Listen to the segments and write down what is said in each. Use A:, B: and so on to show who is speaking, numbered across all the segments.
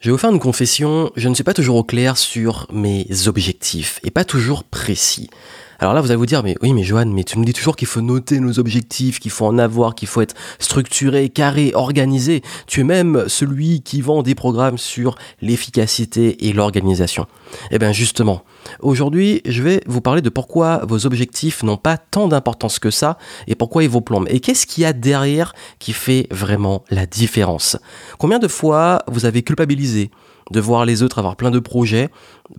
A: Je vais vous faire une confession, je ne suis pas toujours au clair sur mes objectifs et pas toujours précis. Alors là, vous allez vous dire, mais oui, mais Johan, mais tu me dis toujours qu'il faut noter nos objectifs, qu'il faut en avoir, qu'il faut être structuré, carré, organisé. Tu es même celui qui vend des programmes sur l'efficacité et l'organisation. Eh bien justement, aujourd'hui, je vais vous parler de pourquoi vos objectifs n'ont pas tant d'importance que ça et pourquoi ils vous plombent. Et qu'est-ce qu'il y a derrière qui fait vraiment la différence? Combien de fois vous avez culpabilisé? De voir les autres avoir plein de projets,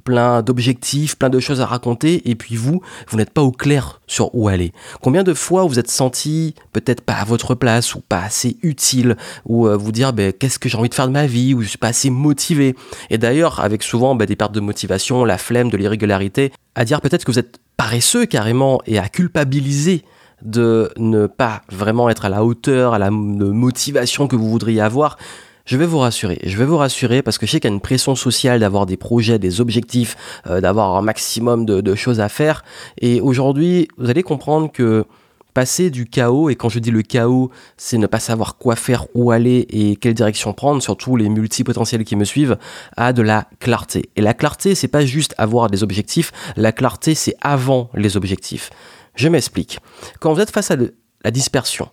A: plein d'objectifs, plein de choses à raconter, et puis vous, vous n'êtes pas au clair sur où aller. Combien de fois vous êtes senti peut-être pas à votre place, ou pas assez utile, ou euh, vous dire ben, qu'est-ce que j'ai envie de faire de ma vie, ou je suis pas assez motivé. Et d'ailleurs, avec souvent ben, des pertes de motivation, la flemme, de l'irrégularité, à dire peut-être que vous êtes paresseux carrément, et à culpabiliser de ne pas vraiment être à la hauteur, à la motivation que vous voudriez avoir. Je vais vous rassurer, je vais vous rassurer parce que je sais qu'il y a une pression sociale d'avoir des projets, des objectifs, euh, d'avoir un maximum de, choses à faire. Et aujourd'hui, vous allez comprendre que passer du chaos, et quand je dis le chaos, c'est ne pas savoir quoi faire, où aller et quelle direction prendre, surtout les multipotentiels qui me suivent, à de la clarté. Et la clarté, c'est pas juste avoir des objectifs, la clarté, c'est avant les objectifs. Je m'explique. Quand vous êtes face à la dispersion,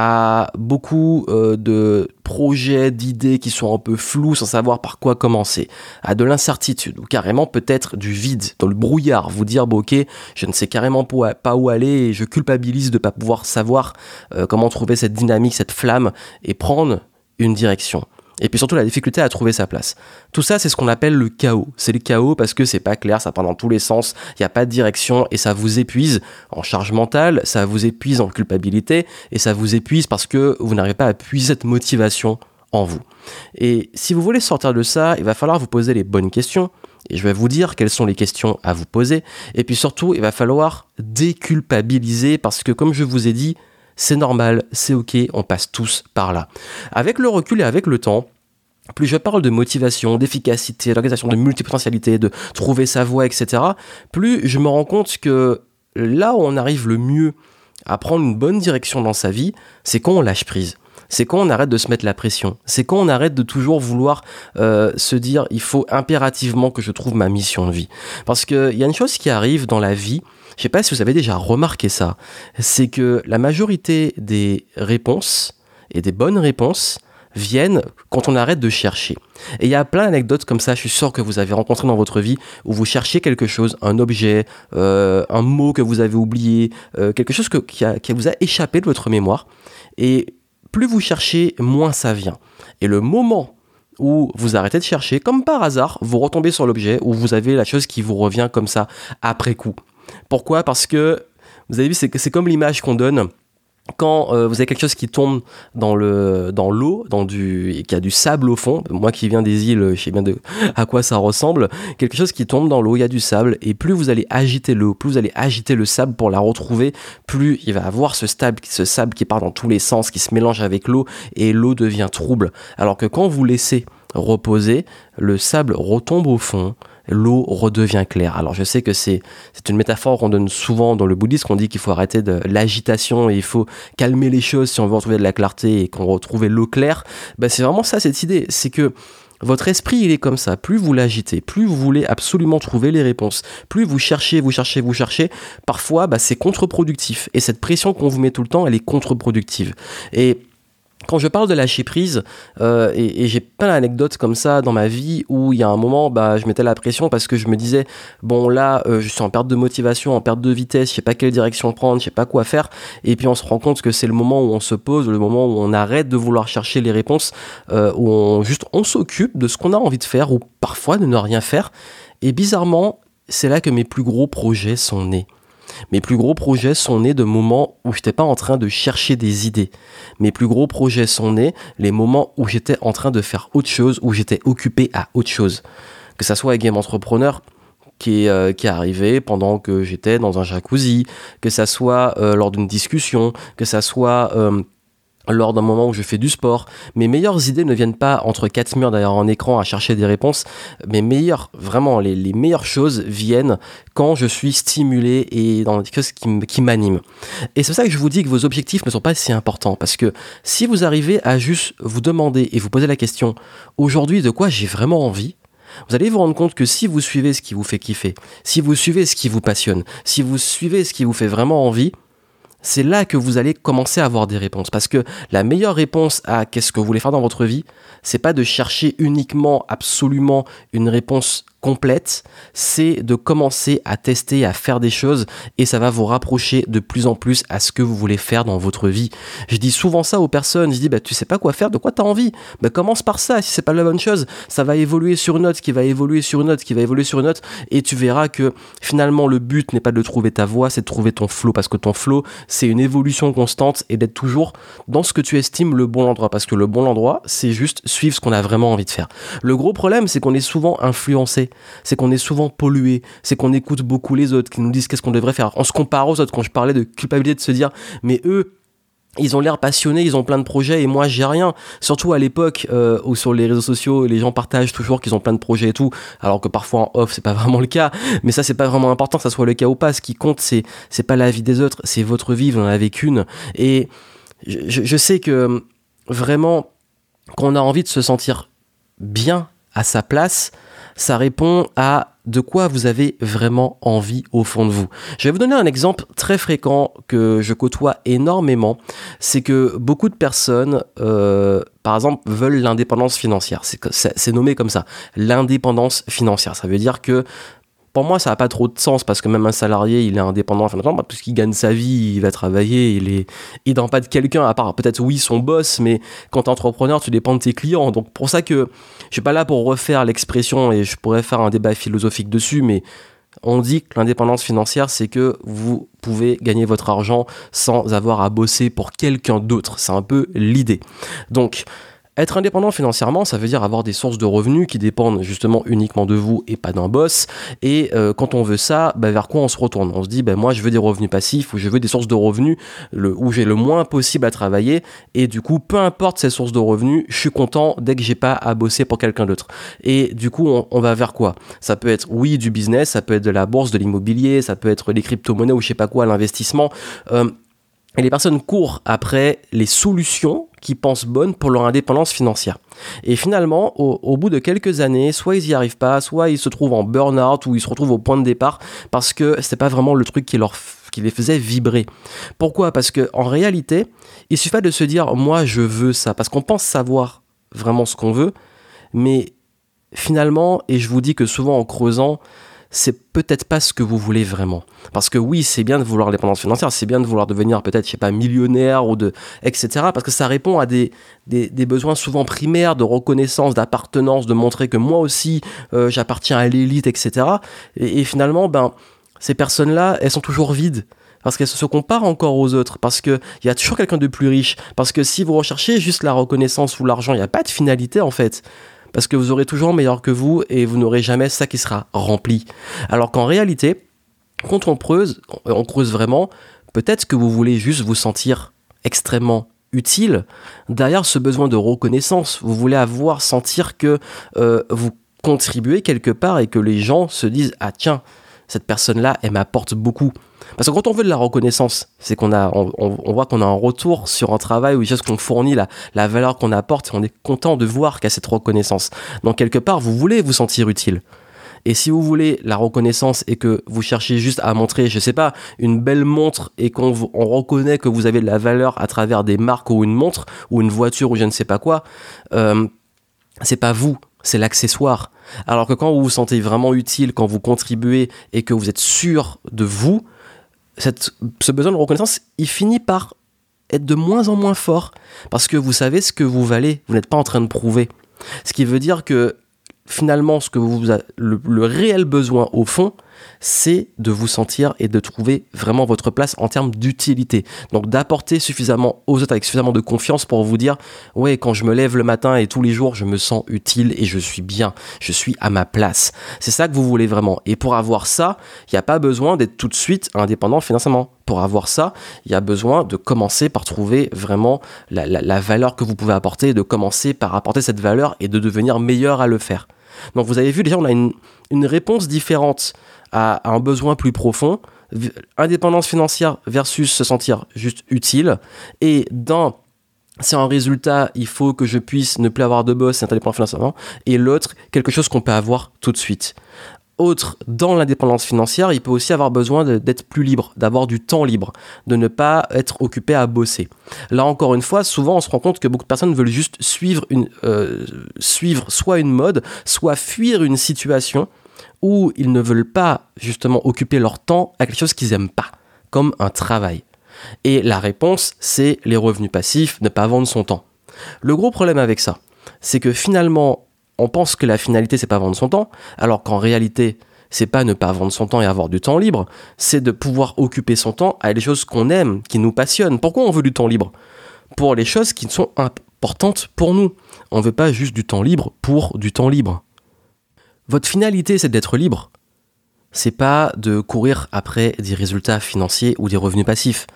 A: à beaucoup euh, de projets, d'idées qui sont un peu flous sans savoir par quoi commencer, à de l'incertitude ou carrément peut-être du vide, dans le brouillard, vous dire bon ok, je ne sais carrément pas où aller et je culpabilise de ne pas pouvoir savoir euh, comment trouver cette dynamique, cette flamme et prendre une direction. Et puis surtout la difficulté à trouver sa place. Tout ça, c'est ce qu'on appelle le chaos. C'est le chaos parce que c'est pas clair, ça part dans tous les sens, il n'y a pas de direction et ça vous épuise en charge mentale, ça vous épuise en culpabilité et ça vous épuise parce que vous n'arrivez pas à puiser cette motivation en vous. Et si vous voulez sortir de ça, il va falloir vous poser les bonnes questions. Et je vais vous dire quelles sont les questions à vous poser. Et puis surtout, il va falloir déculpabiliser parce que comme je vous ai dit, c'est normal, c'est ok, on passe tous par là. Avec le recul et avec le temps, plus je parle de motivation, d'efficacité, d'organisation, de multipotentialité, de trouver sa voie, etc., plus je me rends compte que là où on arrive le mieux à prendre une bonne direction dans sa vie, c'est quand on lâche prise. C'est quand on arrête de se mettre la pression. C'est quand on arrête de toujours vouloir euh, se dire il faut impérativement que je trouve ma mission de vie. Parce qu'il y a une chose qui arrive dans la vie, je sais pas si vous avez déjà remarqué ça, c'est que la majorité des réponses et des bonnes réponses viennent quand on arrête de chercher. Et il y a plein d'anecdotes comme ça, je suis sûr que vous avez rencontré dans votre vie, où vous cherchiez quelque chose, un objet, euh, un mot que vous avez oublié, euh, quelque chose qui, qui vous a échappé de votre mémoire. Et plus vous cherchez, moins ça vient. Et le moment où vous arrêtez de chercher, comme par hasard, vous retombez sur l'objet, où vous avez la chose qui vous revient comme ça après coup. Pourquoi? Parce que, vous avez vu, c'est comme l'image qu'on donne quand euh, vous avez quelque chose qui tombe dans le dans l'eau, dans du qui a du sable au fond, moi qui viens des îles, je sais bien à quoi ça ressemble, quelque chose qui tombe dans l'eau, il y a du sable et plus vous allez agiter l'eau, plus vous allez agiter le sable pour la retrouver, plus il va avoir ce sable ce sable qui part dans tous les sens, qui se mélange avec l'eau et l'eau devient trouble. Alors que quand vous laissez reposer, le sable retombe au fond, l'eau redevient claire. Alors je sais que c'est une métaphore qu'on donne souvent dans le bouddhisme, qu'on dit qu'il faut arrêter de l'agitation et il faut calmer les choses si on veut retrouver de la clarté et qu'on retrouve l'eau claire. Ben, c'est vraiment ça cette idée, c'est que votre esprit, il est comme ça. Plus vous l'agitez, plus vous voulez absolument trouver les réponses, plus vous cherchez, vous cherchez, vous cherchez, parfois, bah, c'est contre-productif. Et cette pression qu'on vous met tout le temps, elle est contre-productive. Et quand je parle de lâcher prise, euh, et, j'ai plein d'anecdotes comme ça dans ma vie où il y a un moment, bah, je mettais la pression parce que je me disais, bon là, euh, je suis en perte de motivation, en perte de vitesse, je sais pas quelle direction prendre, je sais pas quoi faire, et puis on se rend compte que c'est le moment où on se pose, le moment où on arrête de vouloir chercher les réponses, euh, où on juste on s'occupe de ce qu'on a envie de faire, ou parfois de ne rien faire, et bizarrement, c'est là que mes plus gros projets sont nés. Mes plus gros projets sont nés de moments où j'étais pas en train de chercher des idées. Mes plus gros projets sont nés les moments où j'étais en train de faire autre chose, où j'étais occupé à autre chose. Que ça soit avec Game Entrepreneur, qui est, euh, qui est arrivé pendant que j'étais dans un jacuzzi, que ça soit euh, lors d'une discussion, que ça soit euh, lors d'un moment où je fais du sport. Mes meilleures idées ne viennent pas entre quatre murs derrière un écran à chercher des réponses. Mes meilleures, vraiment, les, meilleures choses viennent quand je suis stimulé et dans quelque chose qui m'anime. Et c'est pour ça que je vous dis que vos objectifs ne sont pas si importants. Parce que si vous arrivez à juste vous demander et vous poser la question, aujourd'hui, de quoi j'ai vraiment envie vous allez vous rendre compte que si vous suivez ce qui vous fait kiffer, si vous suivez ce qui vous passionne, si vous suivez ce qui vous fait vraiment envie, c'est là que vous allez commencer à avoir des réponses. Parce que la meilleure réponse à qu'est-ce que vous voulez faire dans votre vie, c'est pas de chercher uniquement, absolument une réponse complète, c'est de commencer à tester, à faire des choses et ça va vous rapprocher de plus en plus à ce que vous voulez faire dans votre vie. Je dis souvent ça aux personnes, je dis bah tu sais pas quoi faire, de quoi tu as envie? Bah commence par ça, si c'est pas la bonne chose, ça va évoluer sur une autre qui va évoluer sur une autre qui va évoluer sur une autre et tu verras que finalement le but n'est pas de trouver ta voie, c'est de trouver ton flow parce que ton flow c'est une évolution constante et d'être toujours dans ce que tu estimes le bon endroit parce que le bon endroit c'est juste suivre ce qu'on a vraiment envie de faire. Le gros problème c'est qu'on est souvent influencé c'est qu'on est souvent pollué, c'est qu'on écoute beaucoup les autres qui nous disent qu'est-ce qu'on devrait faire. On se compare aux autres quand je parlais de culpabilité de se dire mais eux ils ont l'air passionnés, ils ont plein de projets et moi j'ai rien. Surtout à l'époque euh, où sur les réseaux sociaux les gens partagent toujours qu'ils ont plein de projets et tout, alors que parfois en off c'est pas vraiment le cas. Mais ça c'est pas vraiment important que ça soit le cas ou pas. Ce qui compte c'est c'est pas la vie des autres, c'est votre vie, vous en avez qu'une. Et je, je sais que vraiment qu'on a envie de se sentir bien à sa place, ça répond à de quoi vous avez vraiment envie au fond de vous. Je vais vous donner un exemple très fréquent que je côtoie énormément. C'est que beaucoup de personnes, euh, par exemple, veulent l'indépendance financière. C'est nommé comme ça, l'indépendance financière. Ça veut dire que pour moi, ça n'a pas trop de sens parce que même un salarié, il est indépendant, enfin, puisqu'il gagne sa vie, il va travailler, il est, il dépend pas de quelqu'un, à part peut-être oui son boss, mais quand tu es entrepreneur, tu dépends de tes clients. Donc pour ça que je suis pas là pour refaire l'expression et je pourrais faire un débat philosophique dessus, mais on dit que l'indépendance financière, c'est que vous pouvez gagner votre argent sans avoir à bosser pour quelqu'un d'autre. C'est un peu l'idée. Donc, être indépendant financièrement, ça veut dire avoir des sources de revenus qui dépendent justement uniquement de vous et pas d'un boss. Et euh, quand on veut ça, bah, vers quoi on se retourne? On se dit, bah, moi je veux des revenus passifs ou je veux des sources de revenus où j'ai le moins possible à travailler. Et du coup, peu importe ces sources de revenus, je suis content dès que j'ai pas à bosser pour quelqu'un d'autre. Et du coup, on, va vers quoi? Ça peut être, oui, du business, ça peut être de la bourse, de l'immobilier, ça peut être les crypto-monnaies ou je sais pas quoi, l'investissement. Euh, et les personnes courent après les solutions qui pensent bonnes pour leur indépendance financière. Et finalement, au, bout de quelques années, soit ils n'y arrivent pas, soit ils se trouvent en burn-out ou ils se retrouvent au point de départ parce que c'était pas vraiment le truc qui les faisait vibrer. Pourquoi? Parce que en réalité, il suffit de se dire moi je veux ça parce qu'on pense savoir vraiment ce qu'on veut, mais finalement, et je vous dis que souvent en creusant, c'est peut-être pas ce que vous voulez vraiment. Parce que oui, c'est bien de vouloir l'indépendance financière, c'est bien de vouloir devenir peut-être, je sais pas, millionnaire ou de, etc. Parce que ça répond à des, des, besoins souvent primaires de reconnaissance, d'appartenance, de montrer que moi aussi, euh, j'appartiens à l'élite, etc. Et, finalement, ben, ces personnes-là, elles sont toujours vides parce qu'elles se comparent encore aux autres, parce qu'il y a toujours quelqu'un de plus riche, parce que si vous recherchez juste la reconnaissance ou l'argent, il n'y a pas de finalité en fait parce que vous aurez toujours meilleur que vous et vous n'aurez jamais ça qui sera rempli. Alors qu'en réalité, quand on creuse, on creuse vraiment, peut-être que vous voulez juste vous sentir extrêmement utile derrière ce besoin de reconnaissance. Vous voulez avoir, sentir que euh, vous contribuez quelque part et que les gens se disent Ah tiens, cette personne-là, elle m'apporte beaucoup. Parce que quand on veut de la reconnaissance, c'est qu'on a, on, voit qu'on a un retour sur un travail où juste qu'on fournit la, valeur qu'on apporte on est content de voir qu'il y a cette reconnaissance. Donc quelque part, vous voulez vous sentir utile. Et si vous voulez la reconnaissance et que vous cherchez juste à montrer, je sais pas, une belle montre et qu'on on reconnaît que vous avez de la valeur à travers des marques ou une montre ou une voiture ou je ne sais pas quoi, euh, c'est pas vous, c'est l'accessoire. Alors que quand vous vous sentez vraiment utile, quand vous contribuez et que vous êtes sûr de vous, ce besoin de reconnaissance, il finit par être de moins en moins fort parce que vous savez ce que vous valez, vous n'êtes pas en train de prouver. Ce qui veut dire que finalement, ce que vous le, réel besoin au fond, c'est de vous sentir et de trouver vraiment votre place en termes d'utilité. Donc d'apporter suffisamment aux autres avec suffisamment de confiance pour vous dire, ouais, quand je me lève le matin et tous les jours, je me sens utile et je suis bien, je suis à ma place. C'est ça que vous voulez vraiment. Et pour avoir ça, il n'y a pas besoin d'être tout de suite indépendant financièrement. Pour avoir ça, il y a besoin de commencer par trouver vraiment la, valeur que vous pouvez apporter, de commencer par apporter cette valeur et de devenir meilleur à le faire. Donc vous avez vu déjà, on a une, réponse différente à, un besoin plus profond. Indépendance financière versus se sentir juste utile. Et dans c'est un résultat, il faut que je puisse ne plus avoir de boss, c'est indépendant financièrement. Et l'autre, quelque chose qu'on peut avoir tout de suite. Autre, dans l'indépendance financière, il peut aussi avoir besoin d'être plus libre, d'avoir du temps libre, de ne pas être occupé à bosser. Là encore une fois, souvent on se rend compte que beaucoup de personnes veulent juste suivre, une, euh, suivre soit une mode, soit fuir une situation où ils ne veulent pas justement occuper leur temps à quelque chose qu'ils n'aiment pas, comme un travail. Et la réponse, c'est les revenus passifs, ne pas vendre son temps. Le gros problème avec ça, c'est que finalement, on pense que la finalité, c'est pas vendre son temps, alors qu'en réalité, c'est pas ne pas vendre son temps et avoir du temps libre, c'est de pouvoir occuper son temps à des choses qu'on aime, qui nous passionnent. Pourquoi on veut du temps libre? Pour les choses qui sont importantes pour nous. On veut pas juste du temps libre pour du temps libre. Votre finalité, c'est d'être libre. C'est pas de courir après des résultats financiers ou des revenus passifs.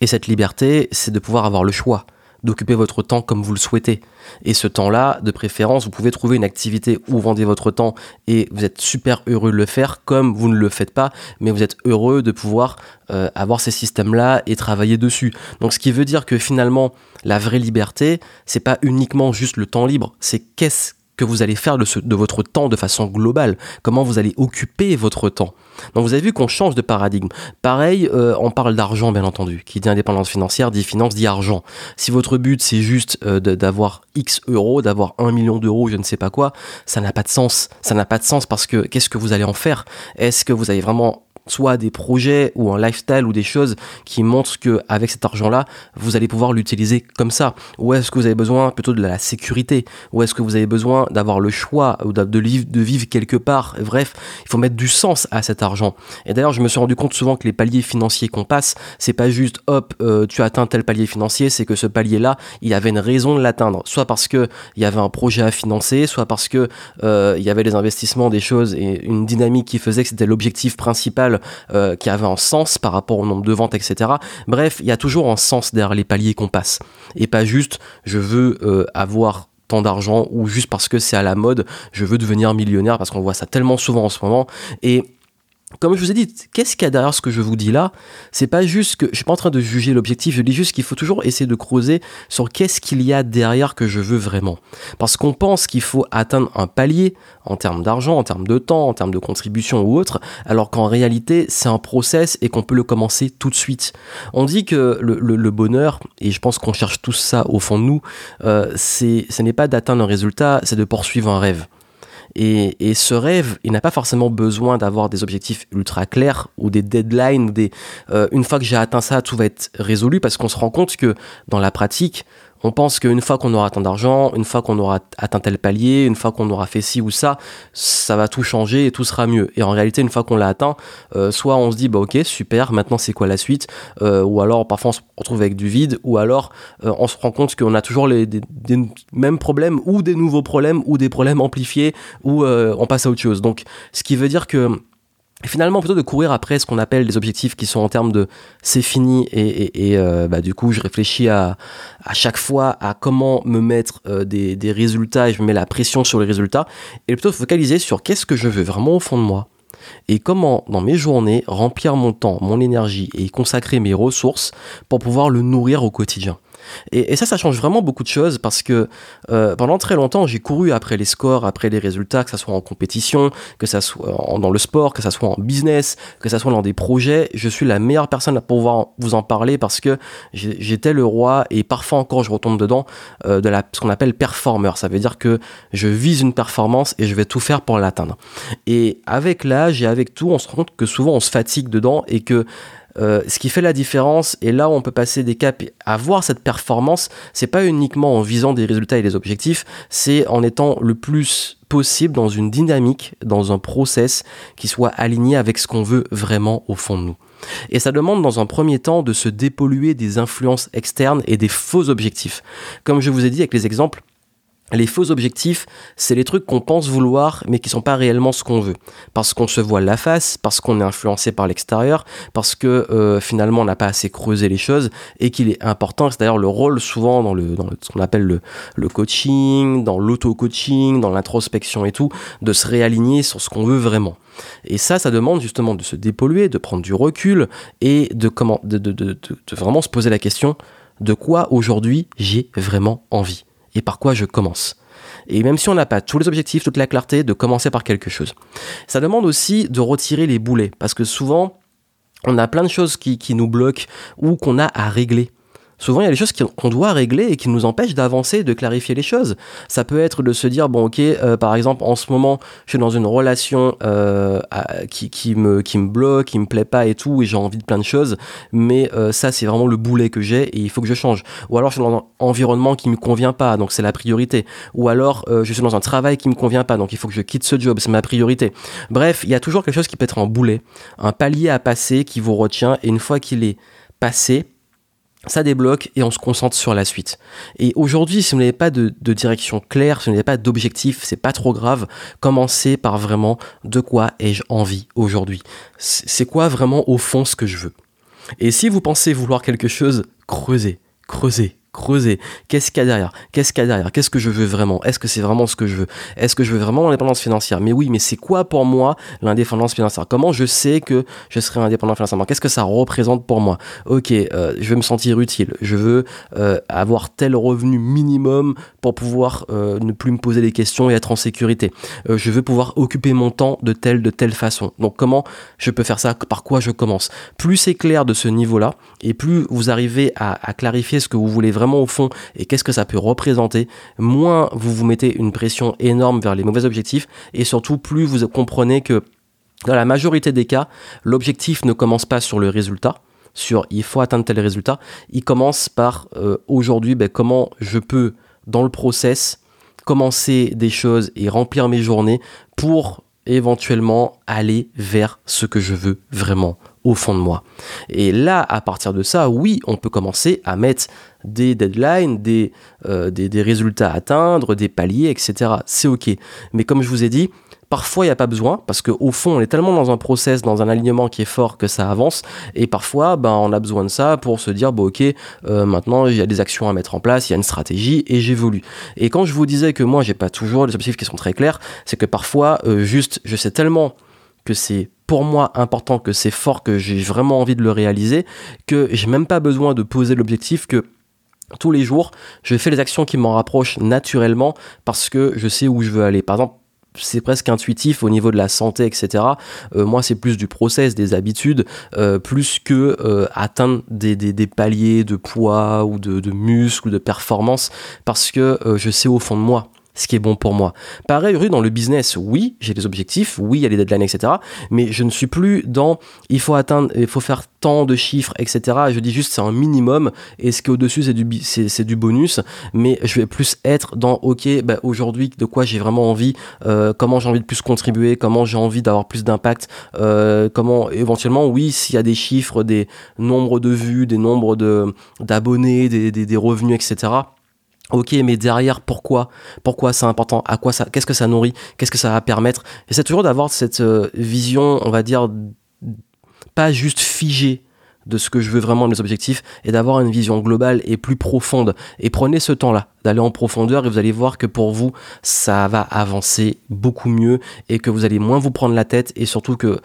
A: Et cette liberté, c'est de pouvoir avoir le choix d'occuper votre temps comme vous le souhaitez. Et ce temps-là, de préférence, vous pouvez trouver une activité où vous vendez votre temps et vous êtes super heureux de le faire comme vous ne le faites pas, mais vous êtes heureux de pouvoir euh, avoir ces systèmes-là et travailler dessus. Donc ce qui veut dire que finalement, la vraie liberté, c'est pas uniquement juste le temps libre, c'est qu'est-ce que vous allez faire de, votre temps de façon globale, comment vous allez occuper votre temps. Donc vous avez vu qu'on change de paradigme. Pareil, euh, on parle d'argent bien entendu. Qui dit indépendance financière dit finance dit argent. Si votre but c'est juste euh, d'avoir X euros, d'avoir un million d'euros, je ne sais pas quoi, ça n'a pas de sens. Ça n'a pas de sens parce que qu'est-ce que vous allez en faire? Est-ce que vous allez vraiment soit des projets ou un lifestyle ou des choses qui montrent que avec cet argent-là, vous allez pouvoir l'utiliser comme ça Ou est-ce que vous avez besoin plutôt de la sécurité? Ou est-ce que vous avez besoin d'avoir le choix ou de, vivre quelque part? Bref, il faut mettre du sens à cet argent. Et d'ailleurs, je me suis rendu compte souvent que les paliers financiers qu'on passe, c'est pas juste hop, euh, tu as atteint tel palier financier, c'est que ce palier-là, il y avait une raison de l'atteindre. Soit parce que il y avait un projet à financer, soit parce que euh, y avait des investissements, des choses et une dynamique qui faisait que c'était l'objectif principal euh, qui avait un sens par rapport au nombre de ventes, etc. Bref, il y a toujours un sens derrière les paliers qu'on passe. Et pas juste je veux euh, avoir tant d'argent ou juste parce que c'est à la mode, je veux devenir millionnaire parce qu'on voit ça tellement souvent en ce moment. Et comme je vous ai dit, qu'est-ce qu'il y a derrière ce que je vous dis là? C'est pas juste que je suis pas en train de juger l'objectif, je dis juste qu'il faut toujours essayer de creuser sur qu'est-ce qu'il y a derrière que je veux vraiment. Parce qu'on pense qu'il faut atteindre un palier en termes d'argent, en termes de temps, en termes de contribution ou autre, alors qu'en réalité c'est un process et qu'on peut le commencer tout de suite. On dit que le, bonheur, et je pense qu'on cherche tous ça au fond de nous, euh, c'est, ce n'est pas d'atteindre un résultat, c'est de poursuivre un rêve. Et, ce rêve, il n'a pas forcément besoin d'avoir des objectifs ultra clairs ou des deadlines, des, euh, une fois que j'ai atteint ça, tout va être résolu parce qu'on se rend compte que dans la pratique, on pense qu'une fois qu'on aura tant d'argent, une fois qu'on aura atteint tel palier, une fois qu'on aura fait ci ou ça, ça va tout changer et tout sera mieux. Et en réalité, une fois qu'on l'a atteint, euh, soit on se dit bah ok super, maintenant c'est quoi la suite, euh, ou alors parfois on se retrouve avec du vide, ou alors euh, on se rend compte qu'on a toujours les mêmes problèmes ou des nouveaux problèmes ou des problèmes amplifiés ou on passe à autre chose. Donc ce qui veut dire que finalement plutôt de courir après ce qu'on appelle des objectifs qui sont en termes de c'est fini et, euh, bah, du coup je réfléchis à, à chaque fois à comment me mettre euh, des, des, résultats et je me mets la pression sur les résultats et plutôt focaliser sur qu'est-ce que je veux vraiment au fond de moi et comment dans mes journées remplir mon temps, mon énergie et consacrer mes ressources pour pouvoir le nourrir au quotidien. Et, ça, ça change vraiment beaucoup de choses parce que euh, pendant très longtemps, j'ai couru après les scores, après les résultats, que ce soit en compétition, que ça soit dans le sport, que ça soit en business, que ça soit dans des projets. Je suis la meilleure personne à pouvoir vous en parler parce que j'étais le roi et parfois encore je retombe dedans euh, de ce qu'on appelle performeur. Ça veut dire que je vise une performance et je vais tout faire pour l'atteindre. Et avec l'âge et avec tout, on se rend compte que souvent on se fatigue dedans et que euh, ce qui fait la différence, et là où on peut passer des caps et avoir cette performance, c'est pas uniquement en visant des résultats et des objectifs, c'est en étant le plus possible dans une dynamique, dans un process qui soit aligné avec ce qu'on veut vraiment au fond de nous. Et ça demande dans un premier temps de se dépolluer des influences externes et des faux objectifs. Comme je vous ai dit avec les exemples, les faux objectifs, c'est les trucs qu'on pense vouloir, mais qui sont pas réellement ce qu'on veut. Parce qu'on se voit la face, parce qu'on est influencé par l'extérieur, parce que euh, finalement on n'a pas assez creusé les choses, et qu'il est important, c'est d'ailleurs le rôle souvent dans, le, ce qu'on appelle le, coaching, dans l'auto-coaching, dans l'introspection et tout, de se réaligner sur ce qu'on veut vraiment. Et ça, ça demande justement de se dépolluer, de prendre du recul, et de vraiment se poser la question de quoi aujourd'hui j'ai vraiment envie? Et par quoi je commence. Et même si on n'a pas tous les objectifs, toute la clarté, de commencer par quelque chose. Ça demande aussi de retirer les boulets, parce que souvent, on a plein de choses qui, qui nous bloquent ou qu'on a à régler. Souvent, il y a des choses qu'on doit régler et qui nous empêchent d'avancer, de clarifier les choses. Ça peut être de se dire, bon, ok, euh, par exemple, en ce moment, je suis dans une relation euh, qui, me, bloque, qui me plaît pas et tout, et j'ai envie de plein de choses, mais euh, ça, c'est vraiment le boulet que j'ai et il faut que je change. Ou alors, je suis dans un environnement qui me convient pas, donc c'est la priorité. Ou alors, je suis dans un travail qui me convient pas, donc il faut que je quitte ce job, c'est ma priorité. Bref, il y a toujours quelque chose qui peut être un boulet, un palier à passer qui vous retient, et une fois qu'il est passé, ça débloque et on se concentre sur la suite. Et aujourd'hui, si vous n'avez pas de, direction claire, si vous n'avez pas d'objectif, c'est pas trop grave. Commencez par vraiment de quoi ai-je envie aujourd'hui. C'est quoi vraiment au fond ce que je veux? Et si vous pensez vouloir quelque chose, creusez, creusez, creuser. Qu'est-ce qu'il y a derrière? Qu'est-ce qu'il y a derrière? Qu'est-ce que je veux vraiment? Est-ce que c'est vraiment ce que je veux? Est-ce que je veux vraiment l'indépendance financière? Mais oui, mais c'est quoi pour moi l'indépendance financière? Comment je sais que je serai indépendant financièrement? Qu'est-ce que ça représente pour moi? Ok, euh, je veux me sentir utile. Je veux euh, avoir tel revenu minimum pour pouvoir euh, ne plus me poser des questions et être en sécurité. je veux pouvoir occuper mon temps de telle de telle façon. Donc comment je peux faire ça? Par quoi je commence? Plus c'est clair de ce niveau-là et plus vous arrivez à, à clarifier ce que vous voulez vraiment au fond et qu'est-ce que ça peut représenter, moins vous vous mettez une pression énorme vers les mauvais objectifs et surtout plus vous comprenez que dans la majorité des cas, l'objectif ne commence pas sur le résultat, sur il faut atteindre tel résultat, il commence par euh, aujourd'hui ben, comment je peux dans le process commencer des choses et remplir mes journées pour éventuellement aller vers ce que je veux vraiment au fond de moi. Et là, à partir de ça, oui, on peut commencer à mettre des deadlines, des, euh, résultats à atteindre, des paliers, etc. C'est ok. Mais comme je vous ai dit, parfois il n'y a pas besoin parce qu'au fond on est tellement dans un process, dans un alignement qui est fort que ça avance. Et parfois ben, on a besoin de ça pour se dire bon ok euh, maintenant il y a des actions à mettre en place, il y a une stratégie et j'évolue. Et quand je vous disais que moi j'ai pas toujours des objectifs qui sont très clairs, c'est que parfois euh, juste je sais tellement que c'est pour moi important, que c'est fort, que j'ai vraiment envie de le réaliser, que j'ai même pas besoin de poser l'objectif, que tous les jours, je fais les actions qui m'en rapprochent naturellement parce que je sais où je veux aller. Par exemple, c'est presque intuitif au niveau de la santé, etc. Euh, moi, c'est plus du process, des habitudes, euh, plus que euh, atteindre des, paliers de poids ou de, de muscles ou de performance, parce que je sais au fond de moi ce qui est bon pour moi. Pareil, dans le business, oui, j'ai des objectifs, oui, il y a les deadlines, etc. Mais je ne suis plus dans il faut atteindre, il faut faire tant de chiffres, etc. Je dis juste c'est un minimum et ce qui est au-dessus, c'est du, c'est, du bonus. Mais je vais plus être dans ok, bah, aujourd'hui, de quoi j'ai vraiment envie, euh, comment j'ai envie de plus contribuer, comment j'ai envie d'avoir plus d'impact, euh, comment éventuellement, oui, s'il y a des chiffres, des nombres de vues, des nombres de, d'abonnés, des, des, des revenus, etc Ok, mais derrière, pourquoi? Pourquoi c'est important? À quoi ça Qu'est-ce que ça nourrit? Qu'est-ce que ça va permettre? Et c'est toujours d'avoir cette euh, vision, on va dire, pas juste figée de ce que je veux vraiment de mes objectifs et d'avoir une vision globale et plus profonde. Et prenez ce temps-là d'aller en profondeur et vous allez voir que pour vous, ça va avancer beaucoup mieux et que vous allez moins vous prendre la tête et surtout que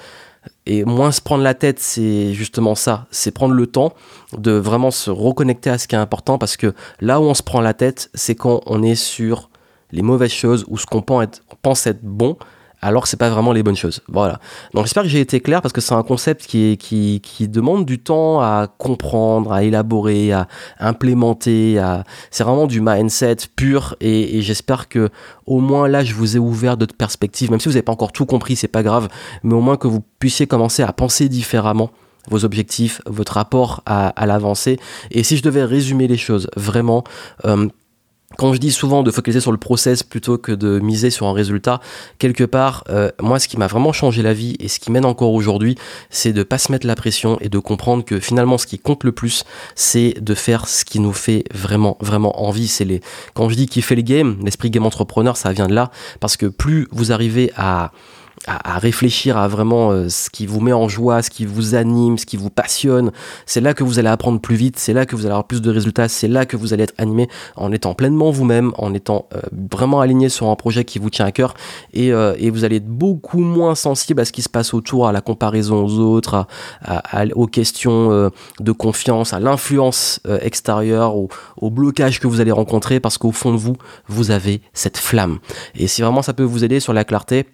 A: et moins se prendre la tête, c'est justement ça. C'est prendre le temps de vraiment se reconnecter à ce qui est important parce que là où on se prend la tête, c'est quand on est sur les mauvaises choses ou ce qu'on pense être bon alors c'est pas vraiment les bonnes choses. Voilà. Donc j'espère que j'ai été clair parce que c'est un concept qui, est, qui, qui demande du temps à comprendre, à élaborer, à implémenter. À... C'est vraiment du mindset pur et, et j'espère que au moins là je vous ai ouvert d'autres perspectives. Même si vous n'avez pas encore tout compris, c'est pas grave, mais au moins que vous puissiez commencer à penser différemment vos objectifs, votre rapport à, l'avancée. Et si je devais résumer les choses, vraiment, euh, quand je dis souvent de focaliser sur le process plutôt que de miser sur un résultat, quelque part, euh, moi, ce qui m'a vraiment changé la vie et ce qui mène encore aujourd'hui, c'est de pas se mettre la pression et de comprendre que finalement, ce qui compte le plus, c'est de faire ce qui nous fait vraiment, vraiment envie. C'est les, quand je dis fait le game, l'esprit game entrepreneur, ça vient de là, parce que plus vous arrivez à à, réfléchir à vraiment euh, ce qui vous met en joie, ce qui vous anime, ce qui vous passionne. C'est là que vous allez apprendre plus vite, c'est là que vous allez avoir plus de résultats, c'est là que vous allez être animé en étant pleinement vous-même, en étant euh, vraiment aligné sur un projet qui vous tient à cœur et, euh, et, vous allez être beaucoup moins sensible à ce qui se passe autour, à la comparaison aux autres, à, aux questions de confiance, à l'influence extérieure, au, au blocage que vous allez rencontrer parce qu'au fond de vous, vous avez cette flamme. Et si vraiment ça peut vous aider sur la clarté,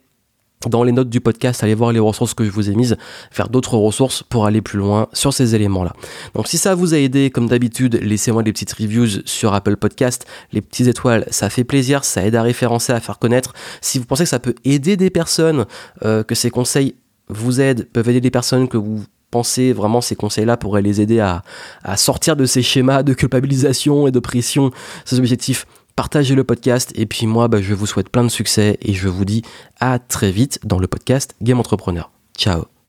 A: dans les notes du podcast, allez voir les ressources que je vous ai mises, faire d'autres ressources pour aller plus loin sur ces éléments-là. Donc si ça vous a aidé, comme d'habitude, laissez-moi des petites reviews sur Apple Podcast. Les petites étoiles, ça fait plaisir, ça aide à référencer, à faire connaître. Si vous pensez que ça peut aider des personnes, euh, que ces conseils vous aident, peuvent aider des personnes que vous pensez vraiment ces conseils-là pourraient les aider à, à sortir de ces schémas de culpabilisation et de pression, ces objectifs partagez le podcast et puis moi bah, je vous souhaite plein de succès et je vous dis à très vite dans le podcast Game Entrepreneur. Ciao